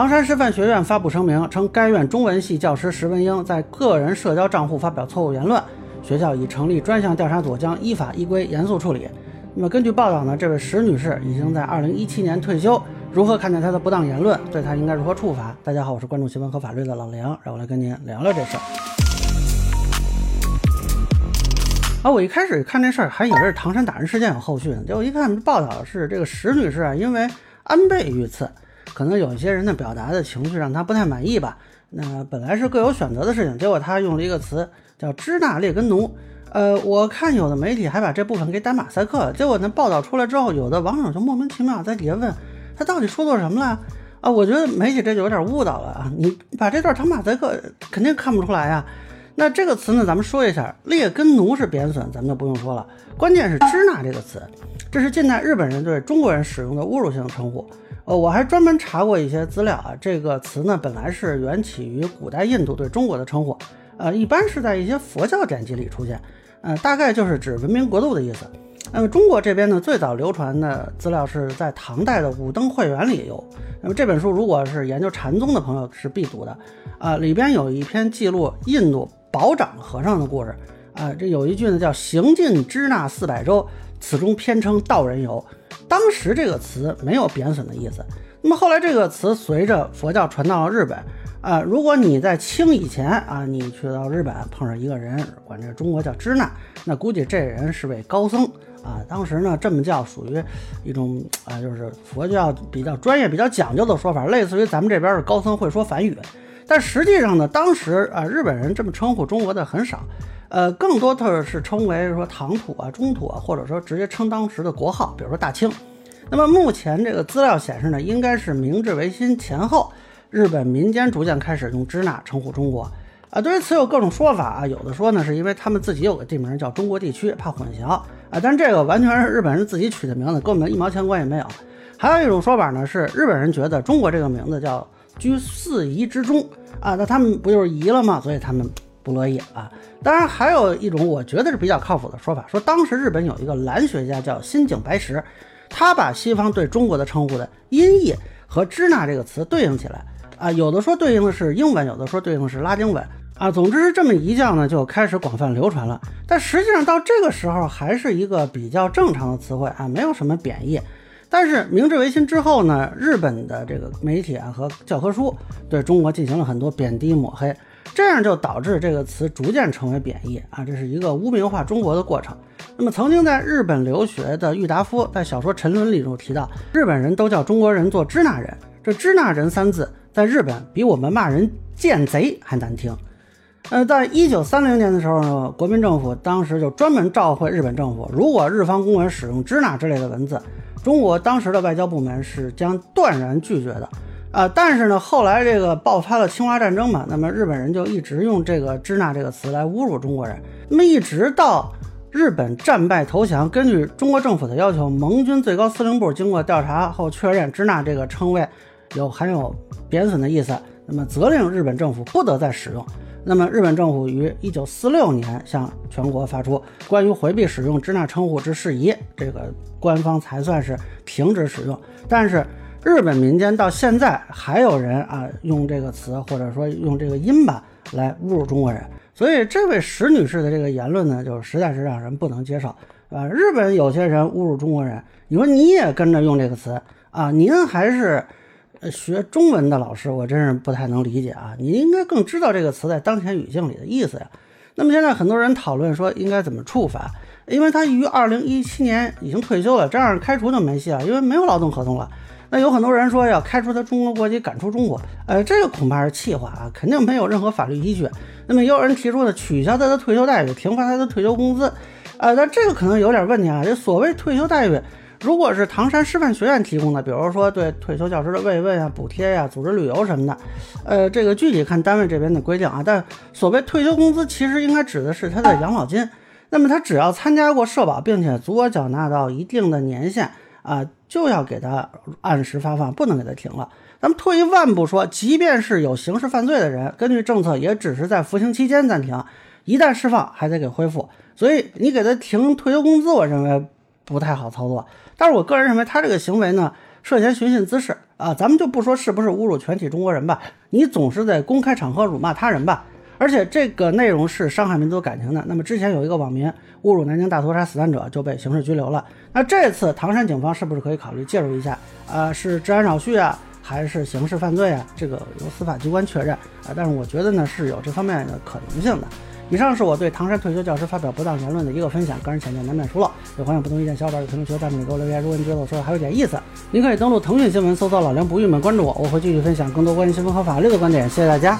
唐山师范学院发布声明称，该院中文系教师石文英在个人社交账户发表错误言论，学校已成立专项调查组，将依法依规严肃处理。那么根据报道呢，这位石女士已经在2017年退休。如何看待她的不当言论？对她应该如何处罚？大家好，我是关注新闻和法律的老梁，让我来跟您聊聊这事儿。啊，我一开始看这事儿还以为是唐山打人事件有后续呢，结果一看报道是这个石女士啊，因为安倍遇刺。可能有一些人的表达的情绪让他不太满意吧。那本来是各有选择的事情，结果他用了一个词叫“支那列根奴”。呃，我看有的媒体还把这部分给打马赛克了。结果那报道出来之后，有的网友就莫名其妙在底下问他到底说错什么了啊？我觉得媒体这就有点误导了啊！你把这段打马赛克肯定看不出来呀。那这个词呢，咱们说一下，“列根奴”是贬损，咱们就不用说了。关键是“支那”这个词，这是近代日本人对中国人使用的侮辱性称呼。呃，我还专门查过一些资料啊，这个词呢本来是源起于古代印度对中国的称呼，呃，一般是在一些佛教典籍里出现，呃，大概就是指文明国度的意思。那么中国这边呢，最早流传的资料是在唐代的《武登会元》里有。那么这本书如果是研究禅宗的朋友是必读的，啊，里边有一篇记录印度保长和尚的故事，啊，这有一句呢叫“行进支那四百州”，此中偏称道人游。当时这个词没有贬损的意思，那么后来这个词随着佛教传到了日本，啊，如果你在清以前啊，你去到日本碰上一个人，管这中国叫支那，那估计这人是位高僧啊。当时呢这么叫属于一种啊，就是佛教比较专业、比较讲究的说法，类似于咱们这边的高僧会说梵语。但实际上呢，当时啊日本人这么称呼中国的很少。呃，更多的是称为说唐土啊、中土啊，或者说直接称当时的国号，比如说大清。那么目前这个资料显示呢，应该是明治维新前后，日本民间逐渐开始用支那称呼中国。啊，对于此有各种说法啊，有的说呢是因为他们自己有个地名叫中国地区，怕混淆啊，但这个完全是日本人自己取的名字，跟我们一毛钱关系没有。还有一种说法呢，是日本人觉得中国这个名字叫居四夷之中啊，那他们不就是夷了吗？所以他们。不乐意啊！当然，还有一种我觉得是比较靠谱的说法，说当时日本有一个蓝学家叫新井白石，他把西方对中国的称呼的音译和“支那”这个词对应起来啊，有的说对应的是英文，有的说对应的是拉丁文啊。总之是这么一叫呢，就开始广泛流传了。但实际上到这个时候还是一个比较正常的词汇啊，没有什么贬义。但是明治维新之后呢，日本的这个媒体啊和教科书对中国进行了很多贬低抹黑。这样就导致这个词逐渐成为贬义啊，这是一个污名化中国的过程。那么，曾经在日本留学的郁达夫在小说《沉沦》里头提到，日本人都叫中国人做支那人，这支那人三字在日本比我们骂人贱贼还难听。呃，在一九三零年的时候呢，国民政府当时就专门召回日本政府，如果日方公文使用支那之类的文字，中国当时的外交部门是将断然拒绝的。啊，但是呢，后来这个爆发了侵华战争嘛，那么日本人就一直用这个“支那”这个词来侮辱中国人。那么一直到日本战败投降，根据中国政府的要求，盟军最高司令部经过调查后确认“支那”这个称谓有含有贬损的意思，那么责令日本政府不得再使用。那么日本政府于一九四六年向全国发出关于回避使用“支那”称呼之事宜，这个官方才算是停止使用。但是。日本民间到现在还有人啊用这个词，或者说用这个音吧来侮辱中国人，所以这位石女士的这个言论呢，就实在是让人不能接受，啊，日本有些人侮辱中国人，你说你也跟着用这个词啊？您还是学中文的老师，我真是不太能理解啊！你应该更知道这个词在当前语境里的意思呀。那么现在很多人讨论说应该怎么处罚，因为他于二零一七年已经退休了，这样开除就没戏了，因为没有劳动合同了。那有很多人说要开除他中国国籍，赶出中国，呃，这个恐怕是气话啊，肯定没有任何法律依据。那么也有人提出呢，取消他的退休待遇，停发他的退休工资，呃，但这个可能有点问题啊。这所谓退休待遇，如果是唐山师范学院提供的，比如说对退休教师的慰问啊、补贴呀、组织旅游什么的，呃，这个具体看单位这边的规定啊。但所谓退休工资，其实应该指的是他的养老金。那么他只要参加过社保，并且足额缴纳到一定的年限。啊，就要给他按时发放，不能给他停了。咱们退一万步说，即便是有刑事犯罪的人，根据政策也只是在服刑期间暂停，一旦释放还得给恢复。所以你给他停退休工资，我认为不太好操作。但是我个人认为他这个行为呢，涉嫌寻衅滋事啊，咱们就不说是不是侮辱全体中国人吧，你总是在公开场合辱骂他人吧。而且这个内容是伤害民族感情的。那么之前有一个网民侮辱南京大屠杀死难者就被刑事拘留了。那这次唐山警方是不是可以考虑介入一下？啊，是治安扰序啊，还是刑事犯罪啊？这个由司法机关确认啊。但是我觉得呢是有这方面的可能性的。以上是我对唐山退休教师发表不当言论的一个分享，个人浅见难免疏漏。有欢迎不同意见小伙伴在评论区弹幕里给我留言。如果你觉得我说的还有点意思，您可以登录腾讯新闻搜索老梁不郁闷关注我，我会继续分享更多关于新闻和法律的观点。谢谢大家。